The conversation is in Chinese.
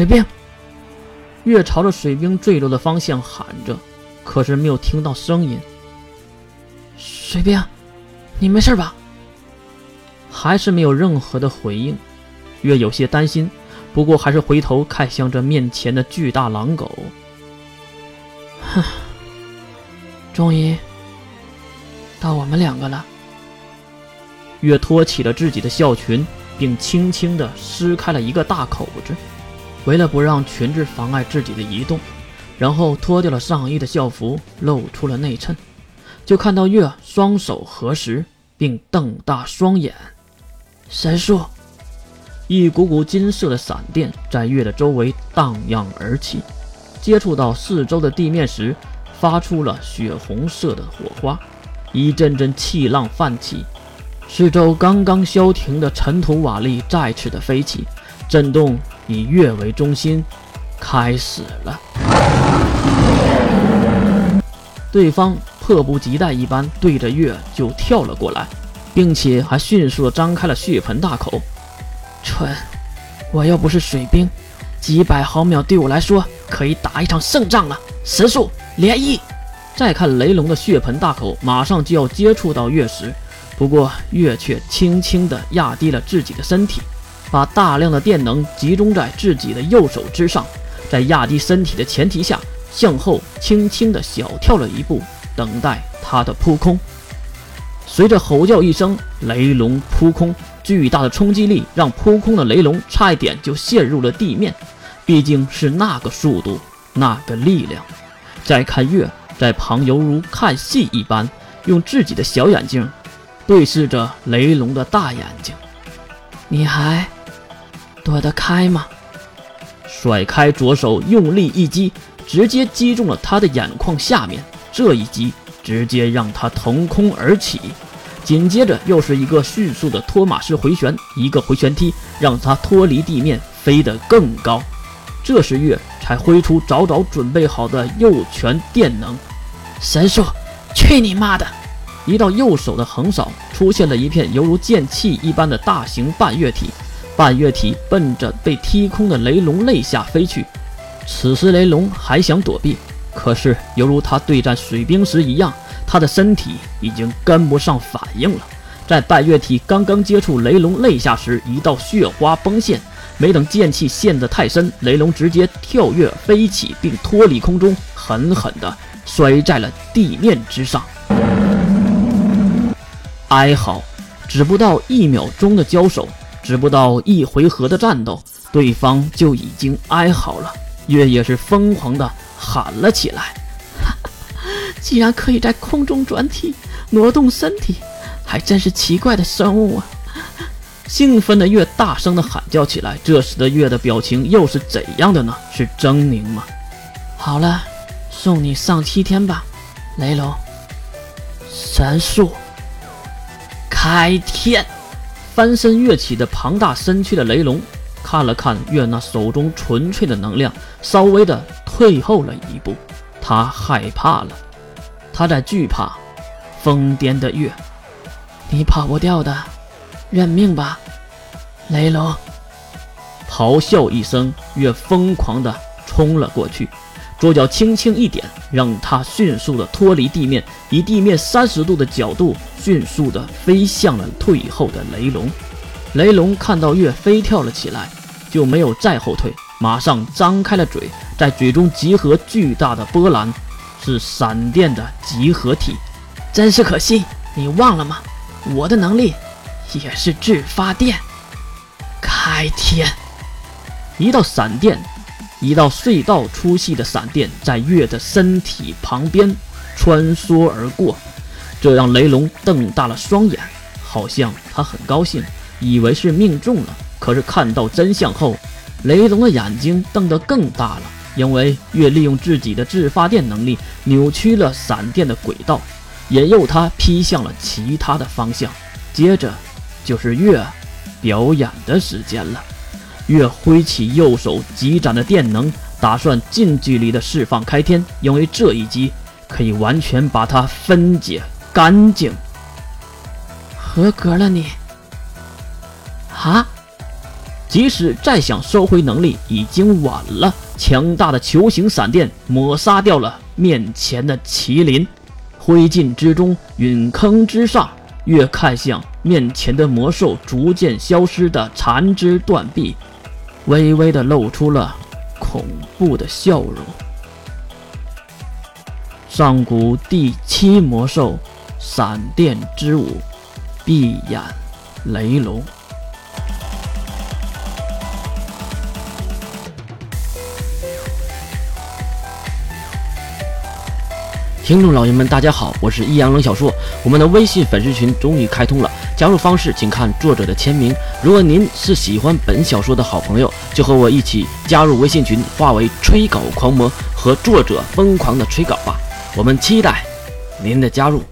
水兵！月朝着水兵坠落的方向喊着，可是没有听到声音。水兵，你没事吧？还是没有任何的回应。月有些担心，不过还是回头看向这面前的巨大狼狗。哼，终于到我们两个了。月托起了自己的校裙，并轻轻地撕开了一个大口子。为了不让裙子妨碍自己的移动，然后脱掉了上衣的校服，露出了内衬，就看到月双手合十，并瞪大双眼。神术，一股股金色的闪电在月的周围荡漾而起，接触到四周的地面时，发出了血红色的火花，一阵阵气浪泛起，四周刚刚消停的尘土瓦砾再次的飞起，震动。以月为中心，开始了。对方迫不及待一般对着月就跳了过来，并且还迅速的张开了血盆大口。蠢！我又不是水兵，几百毫秒对我来说可以打一场胜仗了。神速连一！再看雷龙的血盆大口，马上就要接触到月时，不过月却轻轻的压低了自己的身体。把大量的电能集中在自己的右手之上，在压低身体的前提下，向后轻轻的小跳了一步，等待他的扑空。随着吼叫一声，雷龙扑空，巨大的冲击力让扑空的雷龙差一点就陷入了地面。毕竟是那个速度，那个力量。再看月在旁，犹如看戏一般，用自己的小眼睛对视着雷龙的大眼睛。你还？躲得开吗？甩开左手，用力一击，直接击中了他的眼眶下面。这一击直接让他腾空而起，紧接着又是一个迅速的托马式回旋，一个回旋踢让他脱离地面，飞得更高。这时月才挥出早早准备好的右拳电能，神术！去你妈的！一道右手的横扫，出现了一片犹如剑气一般的大型半月体。半月体奔着被踢空的雷龙肋下飞去，此时雷龙还想躲避，可是犹如他对战水兵时一样，他的身体已经跟不上反应了。在半月体刚刚接触雷龙肋下时，一道血花崩现，没等剑气陷得太深，雷龙直接跳跃飞起，并脱离空中，狠狠地摔在了地面之上。哀嚎，只不到一秒钟的交手。只不到一回合的战斗，对方就已经哀嚎了。月也是疯狂的喊了起来：“哈 哈既然可以在空中转体、挪动身体，还真是奇怪的生物啊！”兴奋的月大声的喊叫起来。这时的月的表情又是怎样的呢？是狰狞吗？好了，送你上七天吧，雷龙。神术，开天。翻身跃起的庞大身躯的雷龙，看了看月那手中纯粹的能量，稍微的退后了一步。他害怕了，他在惧怕疯癫的月。你跑不掉的，认命吧，雷龙！咆哮一声，月疯狂的冲了过去。左脚轻轻一点，让他迅速的脱离地面，以地面三十度的角度，迅速的飞向了退后的雷龙。雷龙看到月飞跳了起来，就没有再后退，马上张开了嘴，在嘴中集合巨大的波澜，是闪电的集合体。真是可惜，你忘了吗？我的能力也是自发电。开天，一道闪电。一道隧道粗细的闪电在月的身体旁边穿梭而过，这让雷龙瞪大了双眼，好像他很高兴，以为是命中了。可是看到真相后，雷龙的眼睛瞪得更大了，因为月利用自己的自发电能力扭曲了闪电的轨道，引诱他劈向了其他的方向。接着就是月表演的时间了。月挥起右手，极斩的电能，打算近距离的释放开天，因为这一击可以完全把它分解干净。合格了，你。啊！即使再想收回能力，已经晚了。强大的球形闪电抹杀掉了面前的麒麟，灰烬之中，陨坑之上，越看向面前的魔兽逐渐消失的残肢断臂，微微的露出了恐怖的笑容。上古第七魔兽，闪电之舞，闭眼雷龙。听众老爷们，大家好，我是易阳冷小说。我们的微信粉丝群终于开通了，加入方式请看作者的签名。如果您是喜欢本小说的好朋友，就和我一起加入微信群，化为吹稿狂魔，和作者疯狂的吹稿吧。我们期待您的加入。